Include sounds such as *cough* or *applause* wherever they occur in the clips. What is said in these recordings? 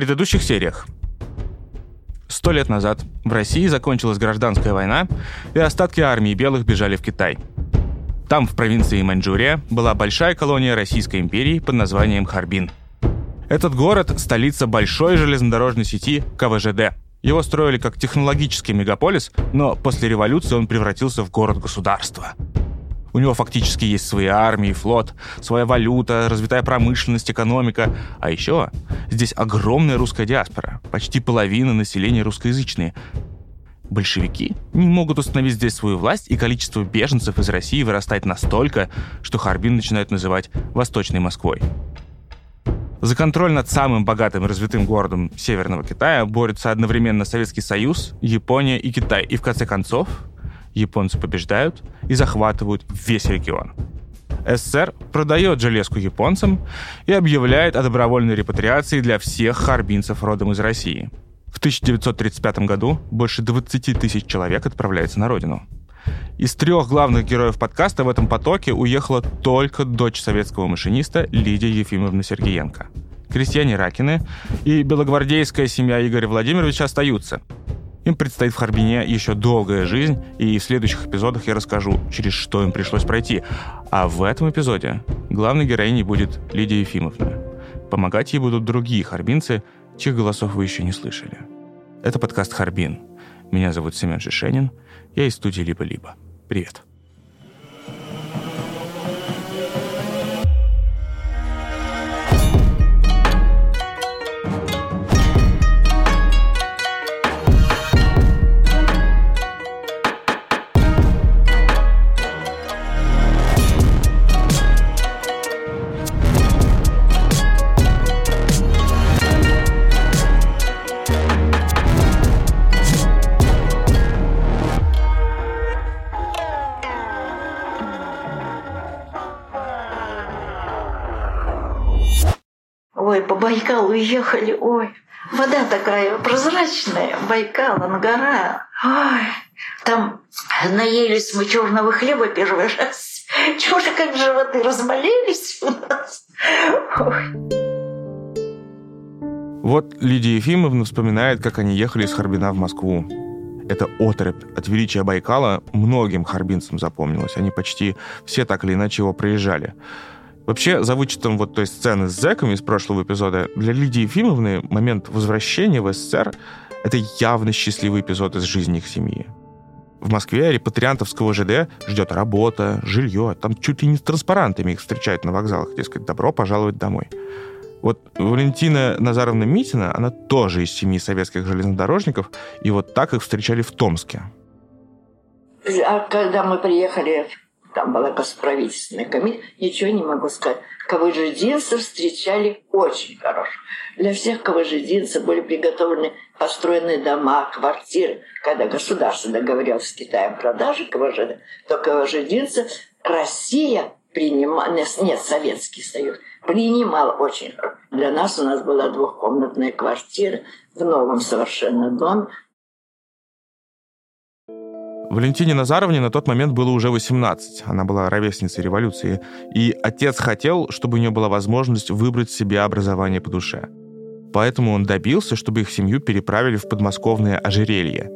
предыдущих сериях Сто лет назад в России закончилась гражданская война, и остатки армии белых бежали в Китай. Там, в провинции Маньчжурия, была большая колония Российской империи под названием Харбин. Этот город – столица большой железнодорожной сети КВЖД. Его строили как технологический мегаполис, но после революции он превратился в город-государство – у него фактически есть свои армии, флот, своя валюта, развитая промышленность, экономика. А еще здесь огромная русская диаспора. Почти половина населения русскоязычные. Большевики не могут установить здесь свою власть, и количество беженцев из России вырастает настолько, что Харбин начинают называть «Восточной Москвой». За контроль над самым богатым и развитым городом Северного Китая борются одновременно Советский Союз, Япония и Китай. И в конце концов японцы побеждают и захватывают весь регион. СССР продает железку японцам и объявляет о добровольной репатриации для всех харбинцев родом из России. В 1935 году больше 20 тысяч человек отправляется на родину. Из трех главных героев подкаста в этом потоке уехала только дочь советского машиниста Лидия Ефимовна Сергеенко. Крестьяне Ракины и белогвардейская семья Игоря Владимировича остаются. Им предстоит в Харбине еще долгая жизнь, и в следующих эпизодах я расскажу, через что им пришлось пройти. А в этом эпизоде главной героиней будет Лидия Ефимовна. Помогать ей будут другие харбинцы, чьих голосов вы еще не слышали. Это подкаст «Харбин». Меня зовут Семен Шишенин. Я из студии «Либо-либо». Привет. Уехали, ой, вода такая прозрачная, Байкал, Ангара. Ой, там наелись мы черного хлеба первый раз. *laughs* Чего же как животы разболелись у нас. Ой. Вот Лидия Ефимовна вспоминает, как они ехали из Харбина в Москву. Эта отрыбь от величия Байкала многим харбинцам запомнилась. Они почти все так или иначе его проезжали. Вообще, за вычетом вот той сцены с зэками из прошлого эпизода, для Лидии Ефимовны момент возвращения в СССР — это явно счастливый эпизод из жизни их семьи. В Москве репатриантовского ЖД ждет работа, жилье. Там чуть ли не с транспарантами их встречают на вокзалах, дескать, добро пожаловать домой. Вот Валентина Назаровна Митина, она тоже из семьи советских железнодорожников, и вот так их встречали в Томске. А когда мы приехали там была госправительственная комиссия, ничего не могу сказать. Кавыжидинцев встречали очень хорошо. Для всех кавыжидинцев были приготовлены построены дома, квартиры. Когда государство договорилось с Китаем о продаже КВЖД, то кавыжидинцев Россия принимала, нет, Советский Союз, принимал очень хорошо. Для нас у нас была двухкомнатная квартира в новом совершенно доме. Валентине Назаровне на тот момент было уже 18. Она была ровесницей революции. И отец хотел, чтобы у нее была возможность выбрать себе образование по душе. Поэтому он добился, чтобы их семью переправили в подмосковное ожерелье.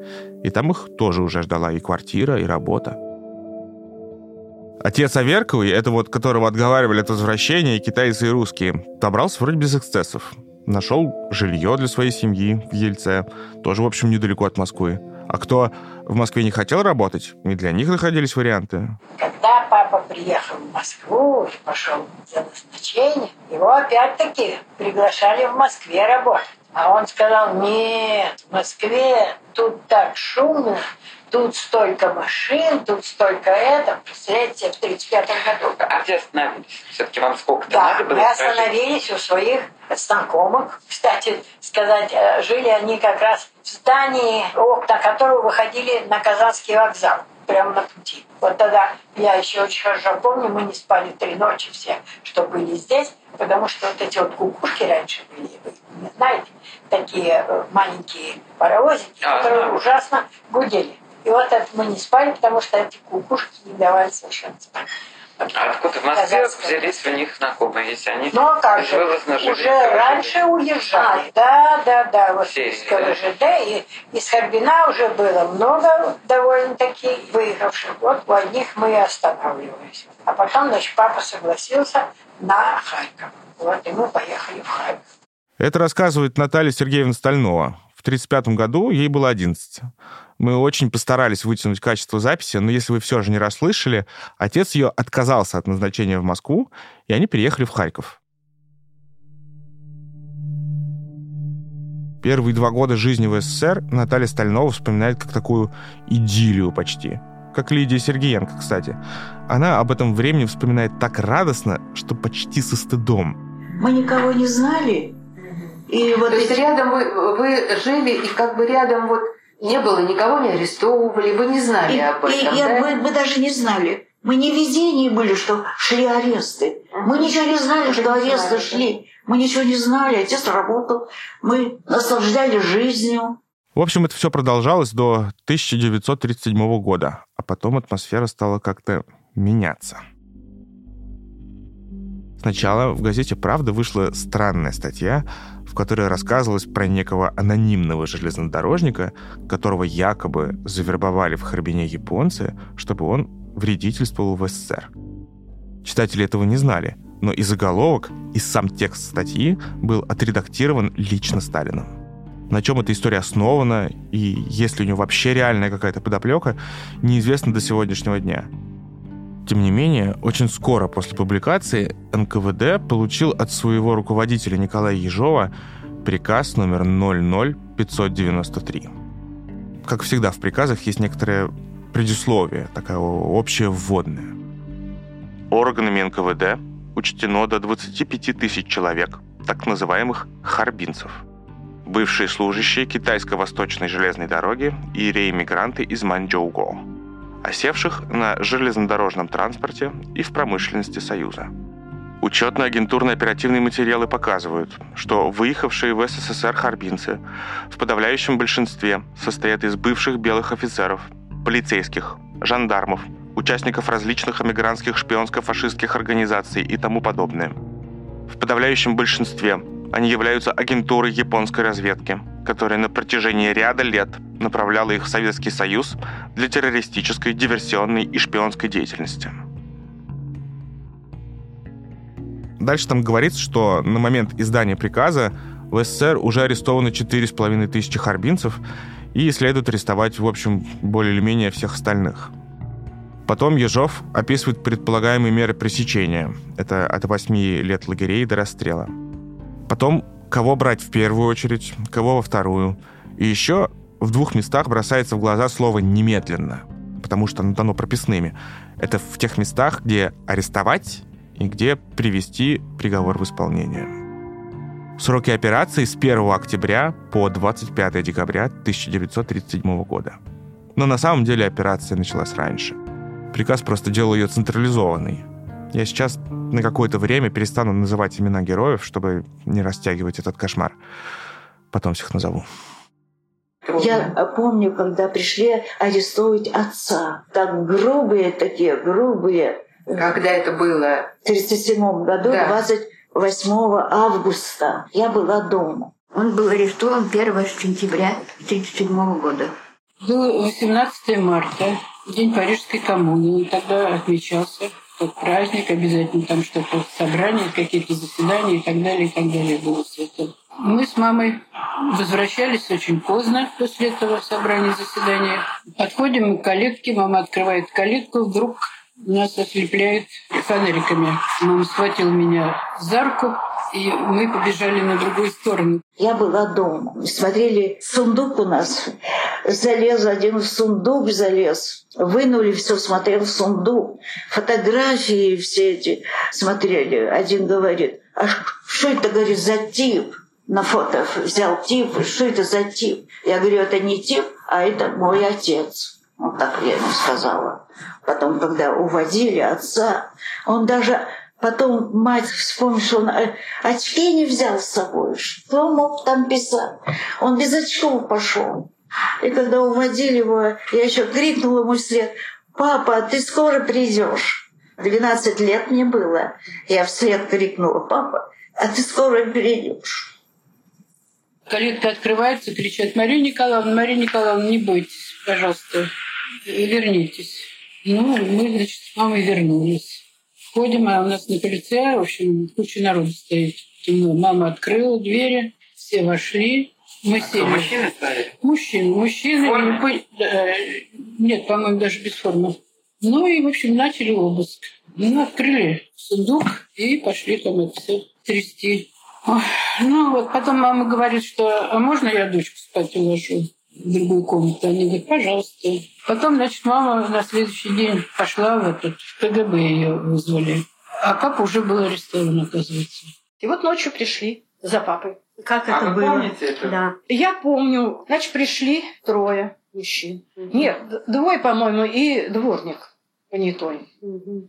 И там их тоже уже ждала и квартира, и работа. Отец Аверковый, это вот которого отговаривали от возвращения китайцы, и русские, добрался вроде без эксцессов. Нашел жилье для своей семьи в Ельце, тоже, в общем, недалеко от Москвы. А кто в Москве не хотел работать, и для них находились варианты. Когда папа приехал в Москву и пошел за назначение, его опять-таки приглашали в Москве работать. А он сказал, нет, в Москве тут так шумно, тут столько машин, тут столько это. Представляете, в 35 году. А где остановились? Все-таки вам сколько да, надо было? мы остановились у своих знакомых. Кстати, сказать, э, жили они как раз в здании, окна которого выходили на Казанский вокзал прямо на пути. Вот тогда я еще очень хорошо помню, мы не спали три ночи все, что были здесь, потому что вот эти вот кукушки раньше были, вы не знаете, такие э, маленькие паровозики, а, которые да. ужасно гудели. И вот это мы не спали, потому что эти кукушки не давали совершенно спать. А откуда в Москве взялись у них знакомые, если они ну, а как же, уже раньше уезжали. Да, да, да, вот из КВЖД и из Харбина уже было много довольно-таки выехавших. Вот у одних мы и останавливались. А потом, значит, папа согласился на Харьков. Вот, и мы поехали в Харьков. Это рассказывает Наталья Сергеевна Стальнова. В 1935 году ей было 11. Мы очень постарались вытянуть качество записи, но если вы все же не расслышали, отец ее отказался от назначения в Москву, и они переехали в Харьков. Первые два года жизни в СССР Наталья Стальнова вспоминает как такую идиллию почти. Как Лидия Сергеенко, кстати. Она об этом времени вспоминает так радостно, что почти со стыдом. Мы никого не знали. И вот То есть рядом вы, вы жили, и как бы рядом вот не было, никого не арестовывали, вы не знали и, об этом, и, да? мы, мы даже не знали. Мы не везение были, что шли аресты. Мы ничего не знали, что аресты шли. Мы ничего не знали. Отец работал. Мы наслаждали жизнью. В общем, это все продолжалось до 1937 года, а потом атмосфера стала как-то меняться. Сначала в газете «Правда» вышла странная статья в которой рассказывалось про некого анонимного железнодорожника, которого якобы завербовали в Харбине японцы, чтобы он вредительствовал в СССР. Читатели этого не знали, но и заголовок, и сам текст статьи был отредактирован лично Сталином. На чем эта история основана, и есть ли у нее вообще реальная какая-то подоплека, неизвестно до сегодняшнего дня. Тем не менее, очень скоро после публикации НКВД получил от своего руководителя Николая Ежова приказ номер 00593. Как всегда в приказах есть некоторое предисловие, такая общая вводная. Органами НКВД учтено до 25 тысяч человек, так называемых харбинцев, бывшие служащие китайско-восточной железной дороги и реэмигранты из Маньчжоуго осевших на железнодорожном транспорте и в промышленности Союза. Учетно-агентурные оперативные материалы показывают, что выехавшие в СССР харбинцы в подавляющем большинстве состоят из бывших белых офицеров, полицейских, жандармов, участников различных эмигрантских шпионско-фашистских организаций и тому подобное. В подавляющем большинстве они являются агентурой японской разведки, которая на протяжении ряда лет направляла их в Советский Союз для террористической, диверсионной и шпионской деятельности. Дальше там говорится, что на момент издания приказа в СССР уже арестовано 4,5 тысячи харбинцев и следует арестовать, в общем, более или менее всех остальных. Потом Ежов описывает предполагаемые меры пресечения. Это от 8 лет лагерей до расстрела. Потом, кого брать в первую очередь, кого во вторую. И еще в двух местах бросается в глаза слово «немедленно», потому что оно дано прописными. Это в тех местах, где арестовать и где привести приговор в исполнение. Сроки операции с 1 октября по 25 декабря 1937 года. Но на самом деле операция началась раньше. Приказ просто делал ее централизованной. Я сейчас на какое-то время перестану называть имена героев, чтобы не растягивать этот кошмар. Потом всех назову. Я помню, когда пришли арестовывать отца. Так грубые такие, грубые. Когда это было? В 1937 году, да. 28 августа. Я была дома. Он был арестован 1 сентября 1937 года. Было 18 марта, день Парижской коммуны. Тогда отмечался как праздник, обязательно там что-то собрание, какие-то заседания и так далее, и так далее было все это. Мы с мамой возвращались очень поздно после этого собрания, заседания. Подходим мы к калитке, мама открывает калитку, вдруг нас ослепляет фонариками. Мама схватила меня за руку, и мы побежали на другую сторону. Я была дома. Смотрели, сундук у нас. Залез один в сундук, залез. Вынули все, смотрел в сундук. Фотографии все эти смотрели. Один говорит, а что это, говорит, за тип? На фото взял тип, что это за тип? Я говорю, это не тип, а это мой отец. Вот так я ему сказала. Потом, когда уводили отца, он даже Потом мать вспомнила, что он э, очки не взял с собой. Что мог там писать? Он без очков пошел. И когда уводили его, я еще крикнула ему вслед, «Папа, ты скоро придешь?» 12 лет мне было. Я вслед крикнула, папа, а ты скоро перейдешь. Калитка открывается, кричат, Мария Николаевна, Мария Николаевна, не бойтесь, пожалуйста, вернитесь. Ну, мы, значит, с мамой вернулись. Входим, а у нас на крыльце, в общем, куча народу стоит. Мама открыла двери, все вошли. Мы а сели. Мужчины стояли? Мужчины. Мужчины. И, нет, по-моему, даже без формы. Ну и, в общем, начали обыск. Ну, открыли сундук и пошли там это все трясти. Ой, ну вот потом мама говорит, что а можно я дочку спать уложу другую комнату? Они говорят, пожалуйста. Потом, значит, мама на следующий день пошла в этот в КГБ ее вызвали. А папа уже был арестован, оказывается. И вот ночью пришли за папой. Как а это вы было? помните это? Да. Я помню, значит, пришли трое мужчин. Угу. Нет, двое, по-моему, и дворник понятой. Угу.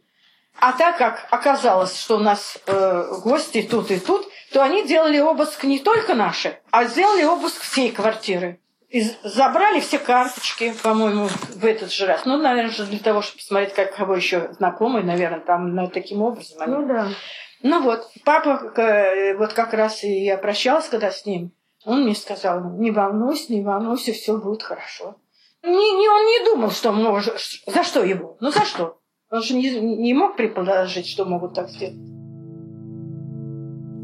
А так как оказалось, что у нас э, гости тут и тут, то они делали обыск не только наши, а сделали обыск всей квартиры. И забрали все карточки, по-моему, в этот же раз. Ну, наверное, для того, чтобы посмотреть, как кого еще знакомый, наверное, там ну, таким образом. Они... Ну да. Ну вот, папа, э, вот как раз и я прощалась, когда с ним, он мне сказал, не волнуйся, не волнуйся, все будет хорошо. Не, не, он не думал, что может, за что его, ну за что? Он же не, не мог предположить, что могут так сделать.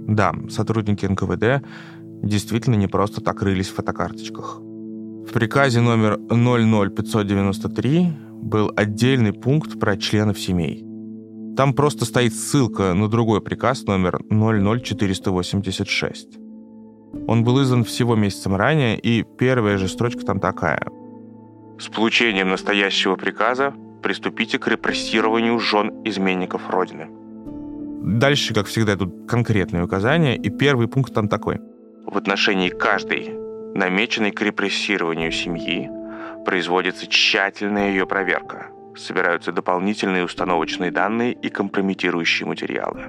Да, сотрудники НКВД действительно не просто так рылись в фотокарточках. В приказе номер 00593 был отдельный пункт про членов семей. Там просто стоит ссылка на другой приказ номер 00486. Он был издан всего месяцем ранее, и первая же строчка там такая. С получением настоящего приказа приступите к репрессированию жен изменников Родины. Дальше, как всегда, тут конкретные указания, и первый пункт там такой. В отношении каждой, намеченной к репрессированию семьи, производится тщательная ее проверка – собираются дополнительные установочные данные и компрометирующие материалы.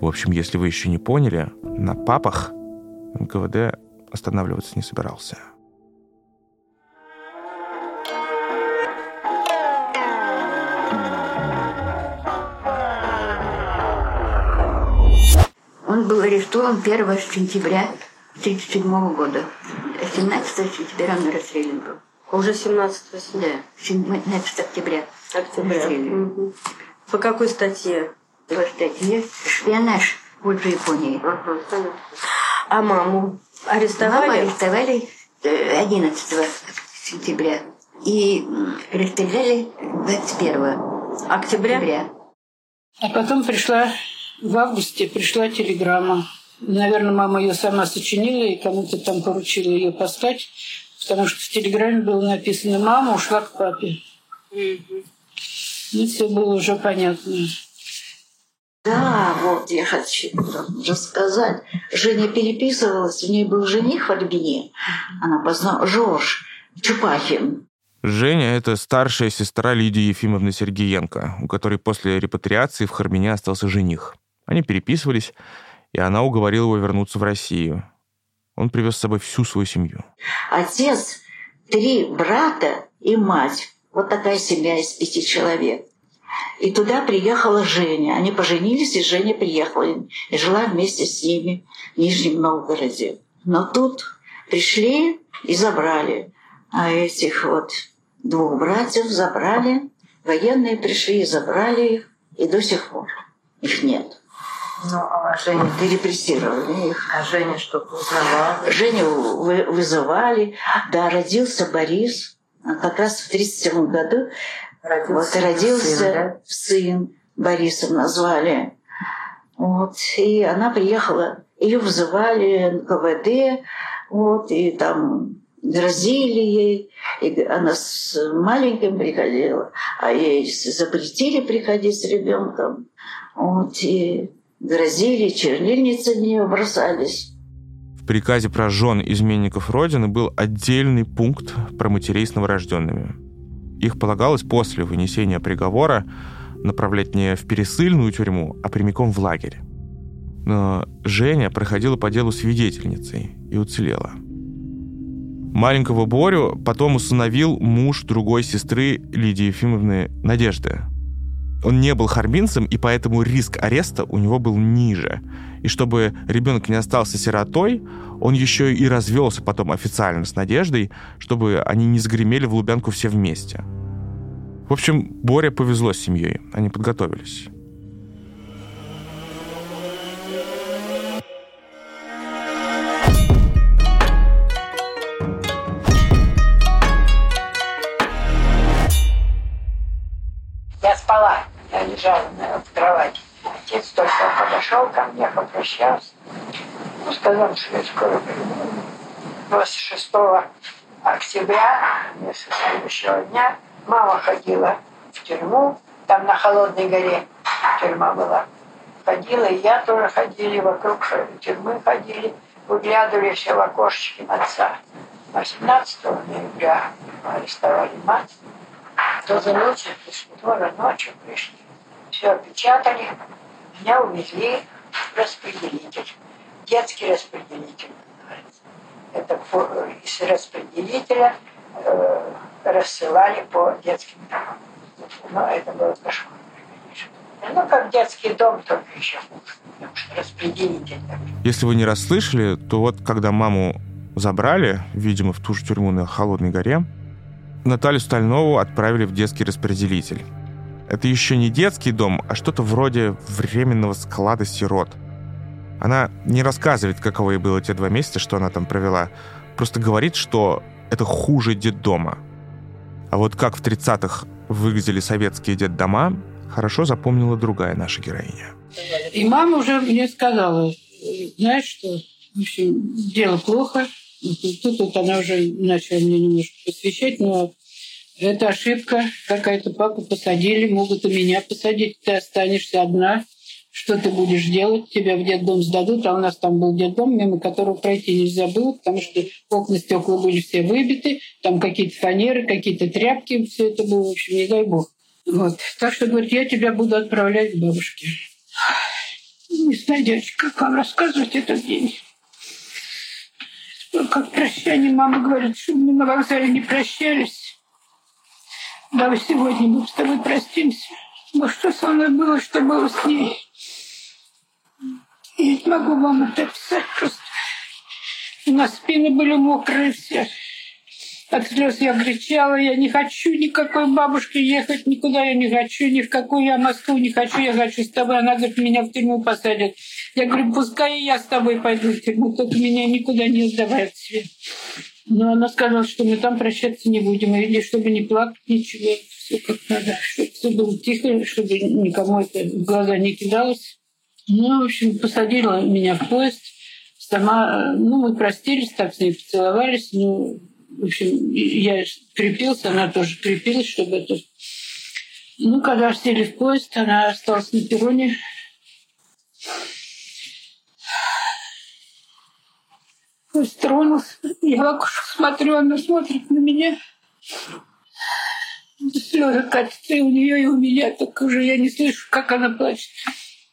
В общем, если вы еще не поняли, на папах НКВД останавливаться не собирался. Он был арестован 1 сентября 1937 года. 17 сентября он расстрелян был. Уже 17 сентября? Да, 17 октября. Октября. Угу. По какой статье? По статье «Шпионаж в Японии». Ага, А маму арестовали? Маму арестовали 11 э, сентября. И расстреляли 21 октября. октября. А потом пришла в августе пришла телеграмма. Наверное, мама ее сама сочинила и кому-то там поручила ее поставить потому что в телеграмме было написано «Мама ушла к папе». Угу. И все было уже понятно. Да, вот я хочу рассказать. Женя переписывалась, у нее был жених в Альбине. Она познала Жорж Чупахин. Женя – это старшая сестра Лидии Ефимовны Сергеенко, у которой после репатриации в Хармине остался жених. Они переписывались, и она уговорила его вернуться в Россию. Он привез с собой всю свою семью. Отец, три брата и мать. Вот такая семья из пяти человек. И туда приехала Женя. Они поженились, и Женя приехала и жила вместе с ними в Нижнем Новгороде. Но тут пришли и забрали. А этих вот двух братьев забрали. Военные пришли и забрали их. И до сих пор их нет. Ну, а Женя перепрессировали их. А Женя что-то узнавала? Женю вы, вызывали. Да, родился Борис. Как раз в 37 году родился, вот, родился сын, да? сын Борисов назвали. Вот, и она приехала, ее вызывали НКВД, вот, и там грозили ей, и она с маленьким приходила, а ей запретили приходить с ребенком. Вот, и грозили, чернильницы в нее бросались. В приказе про жен изменников Родины был отдельный пункт про матерей с новорожденными. Их полагалось после вынесения приговора направлять не в пересыльную тюрьму, а прямиком в лагерь. Но Женя проходила по делу свидетельницей и уцелела. Маленького Борю потом усыновил муж другой сестры Лидии Ефимовны Надежды. Он не был харбинцем, и поэтому риск ареста у него был ниже. И чтобы ребенок не остался сиротой, он еще и развелся потом официально с Надеждой, чтобы они не загремели в Лубянку все вместе. В общем, Боре повезло с семьей. Они подготовились. Только подошел ко мне, попрощался. Ну, сказал, что я скоро приду. 26 октября, вместо следующего дня, мама ходила в тюрьму, там на Холодной горе тюрьма была. Ходила, и я тоже ходили, вокруг тюрьмы ходили, выглядывали все в окошечки отца. 18 ноября арестовали мать, тоже ночью пришли, тоже ночью пришли. Все опечатали, меня увезли в распределитель. Детский распределитель называется. Это из распределителя э, рассылали по детским домам. Но это было кошмар, конечно. Ну, как детский дом, только еще потому что распределитель. Если вы не расслышали, то вот когда маму забрали, видимо, в ту же тюрьму на Холодной горе, Наталью Стальнову отправили в детский распределитель. Это еще не детский дом, а что-то вроде временного склада сирот. Она не рассказывает, каково ей было те два месяца, что она там провела. Просто говорит, что это хуже детдома. А вот как в 30-х выглядели советские детдома, хорошо запомнила другая наша героиня. И мама уже мне сказала, знаешь что, в общем, дело плохо. Тут вот она уже начала мне немножко посвящать, но это ошибка какая-то. Папу посадили, могут и меня посадить. Ты останешься одна. Что ты будешь делать? Тебя в детдом сдадут, а у нас там был детдом, мимо которого пройти нельзя было, потому что окна, стекла были все выбиты, там какие-то фанеры, какие-то тряпки, все это было, в общем, не дай бог. Вот. Так что, говорит, я тебя буду отправлять к бабушке. Не знаю, девочка, как вам рассказывать этот день. Как прощание, мама говорит, что мы на вокзале не прощались. Давай сегодня мы с тобой простимся. Ну что со мной было, что было с ней? Я не могу вам это описать просто. У нас спины были мокрые все. От слез я кричала, я не хочу никакой бабушки ехать, никуда я не хочу, ни в какую я Москву не хочу, я хочу с тобой. Она говорит, меня в тюрьму посадят. Я говорю, пускай я с тобой пойду в тюрьму, только меня никуда не сдавай свет. Но она сказала, что мы там прощаться не будем, или чтобы не плакать, ничего, все как надо, чтобы все было тихо, чтобы никому это в глаза не кидалось. Ну, в общем, посадила меня в поезд. Сама, ну, мы простились, так с ней поцеловались, ну, в общем, я крепился, она тоже крепилась, чтобы это... Ну, когда сели в поезд, она осталась на перроне. Поезд тронулся. Я в окошко смотрю, она смотрит на меня. Слезы катятся и у нее, и у меня. Так уже я не слышу, как она плачет.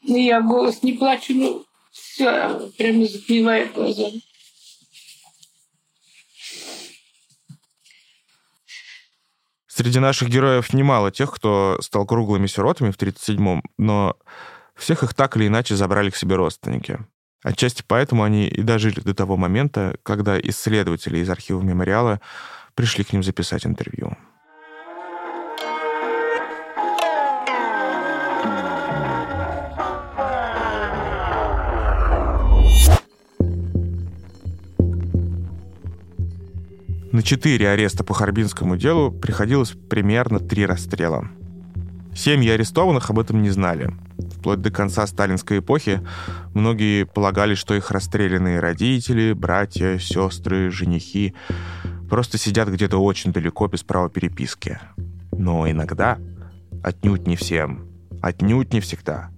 И я голос не плачу, но все прямо затмевает глаза. Среди наших героев немало тех, кто стал круглыми сиротами в 1937-м, но всех их так или иначе забрали к себе родственники. Отчасти поэтому они и дожили до того момента, когда исследователи из архива мемориала пришли к ним записать интервью. На четыре ареста по Харбинскому делу приходилось примерно три расстрела. Семьи арестованных об этом не знали. Вплоть до конца сталинской эпохи многие полагали, что их расстрелянные родители, братья, сестры, женихи просто сидят где-то очень далеко без права переписки. Но иногда, отнюдь не всем, отнюдь не всегда,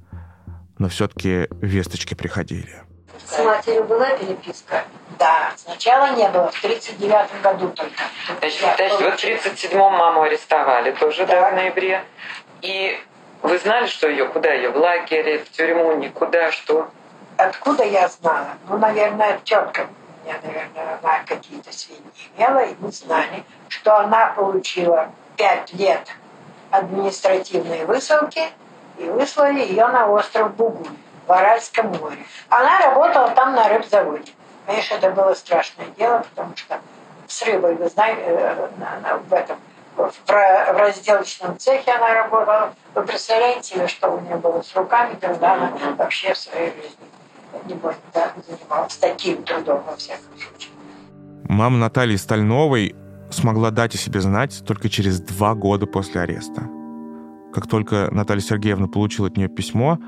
но все-таки весточки приходили. С матерью была переписка? Да, сначала не было, в 39 году только. Значит, подожди, вот в 37-м маму арестовали тоже, да. да, в ноябре. И вы знали, что ее, куда ее, в лагере, в тюрьму, никуда, что? Откуда я знала? Ну, наверное, тетка меня, наверное, она какие-то сведения имела, и мы знали, что она получила пять лет административной высылки и выслали ее на остров Бугуль в Аральском море. Она работала там на рыбзаводе. Конечно, это было страшное дело, потому что с рыбой, вы знаете, э, в этом в разделочном цехе она работала. Вы представляете себе, что у нее было с руками, когда она вообще в своей жизни не может да, занималась таким трудом во всяком случае. Мама Натальи Стальновой смогла дать о себе знать только через два года после ареста. Как только Наталья Сергеевна получила от нее письмо,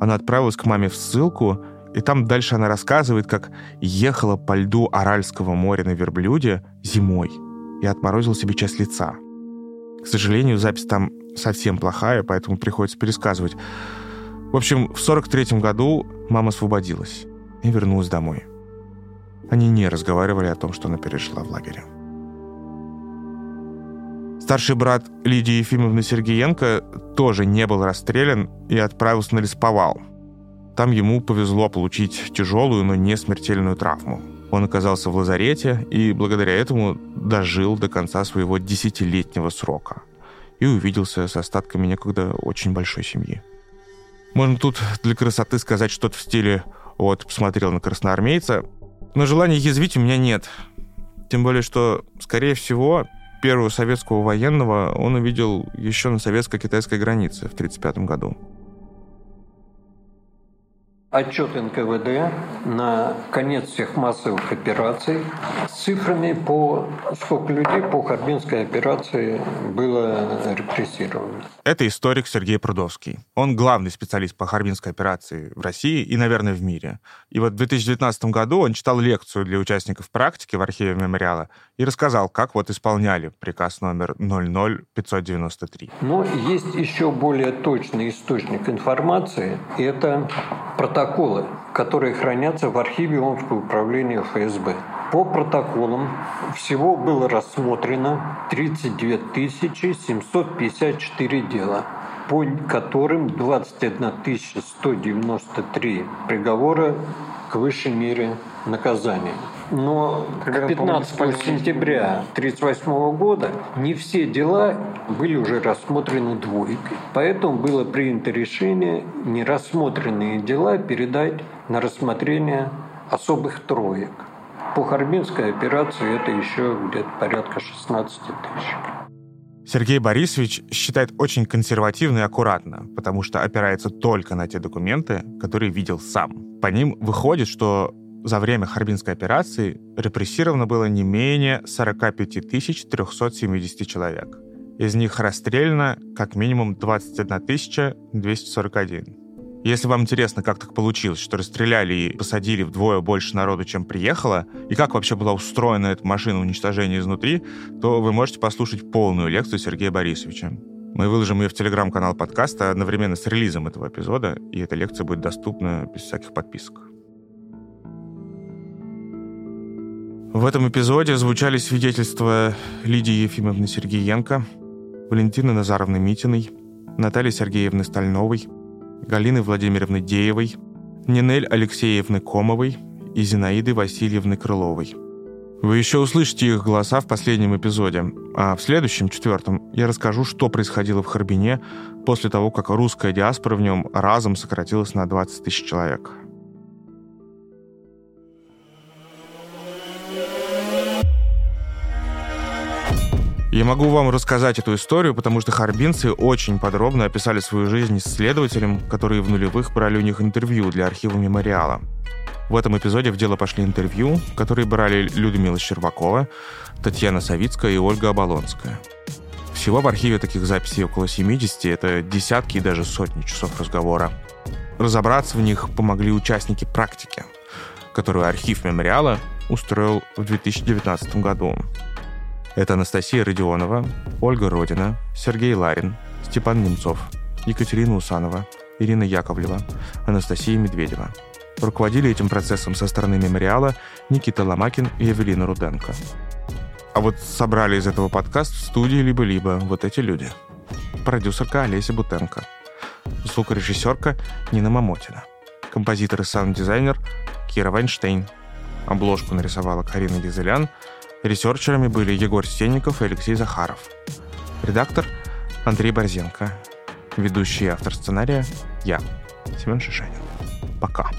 она отправилась к маме в ссылку, и там дальше она рассказывает, как ехала по льду Аральского моря на верблюде зимой и отморозила себе часть лица. К сожалению, запись там совсем плохая, поэтому приходится пересказывать. В общем, в 43 году мама освободилась и вернулась домой. Они не разговаривали о том, что она перешла в лагере. Старший брат Лидии Ефимовны Сергеенко тоже не был расстрелян и отправился на лесповал. Там ему повезло получить тяжелую, но не смертельную травму. Он оказался в лазарете и благодаря этому дожил до конца своего десятилетнего срока и увиделся с остатками некогда очень большой семьи. Можно тут для красоты сказать что-то в стиле «вот, посмотрел на красноармейца», но желания язвить у меня нет. Тем более, что, скорее всего, первого советского военного он увидел еще на советско-китайской границе в 1935 году отчет НКВД на конец всех массовых операций с цифрами по сколько людей по Харбинской операции было репрессировано. Это историк Сергей Прудовский. Он главный специалист по Харбинской операции в России и, наверное, в мире. И вот в 2019 году он читал лекцию для участников практики в архиве мемориала и рассказал, как вот исполняли приказ номер 00593. Но есть еще более точный источник информации. Это протокол протоколы, которые хранятся в архиве Омского управления ФСБ. По протоколам всего было рассмотрено 32 754 дела, по которым 21 193 приговора к высшей мере наказания. Но к 15 сентября 1938 года не все дела были уже рассмотрены двойкой. Поэтому было принято решение нерассмотренные дела передать на рассмотрение особых троек. По Харбинской операции это еще где-то порядка 16 тысяч. Сергей Борисович считает очень консервативно и аккуратно, потому что опирается только на те документы, которые видел сам. По ним выходит, что за время Харбинской операции репрессировано было не менее 45 370 человек. Из них расстреляно как минимум 21 241. Если вам интересно, как так получилось, что расстреляли и посадили вдвое больше народу, чем приехало, и как вообще была устроена эта машина уничтожения изнутри, то вы можете послушать полную лекцию Сергея Борисовича. Мы выложим ее в телеграм-канал подкаста одновременно с релизом этого эпизода, и эта лекция будет доступна без всяких подписок. В этом эпизоде звучали свидетельства Лидии Ефимовны Сергеенко, Валентины Назаровны Митиной, Натальи Сергеевны Стальновой, Галины Владимировны Деевой, Нинель Алексеевны Комовой и Зинаиды Васильевны Крыловой. Вы еще услышите их голоса в последнем эпизоде, а в следующем, четвертом, я расскажу, что происходило в Харбине после того, как русская диаспора в нем разом сократилась на 20 тысяч человек. Я могу вам рассказать эту историю, потому что харбинцы очень подробно описали свою жизнь исследователям, которые в нулевых брали у них интервью для архива мемориала. В этом эпизоде в дело пошли интервью, которые брали Людмила Щербакова, Татьяна Савицкая и Ольга Оболонская. Всего в архиве таких записей около 70, это десятки и даже сотни часов разговора. Разобраться в них помогли участники практики, которую архив мемориала устроил в 2019 году. Это Анастасия Родионова, Ольга Родина, Сергей Ларин, Степан Немцов, Екатерина Усанова, Ирина Яковлева, Анастасия Медведева. Руководили этим процессом со стороны мемориала Никита Ломакин и Эвелина Руденко. А вот собрали из этого подкаст в студии «Либо-либо» вот эти люди. Продюсерка Олеся Бутенко. Звукорежиссерка Нина Мамотина. Композитор и саунд-дизайнер Кира Вайнштейн. Обложку нарисовала Карина Гизелян – Ресерчерами были Егор Сенников и Алексей Захаров. Редактор Андрей Борзенко. Ведущий автор сценария я, Семен Шишанин. Пока.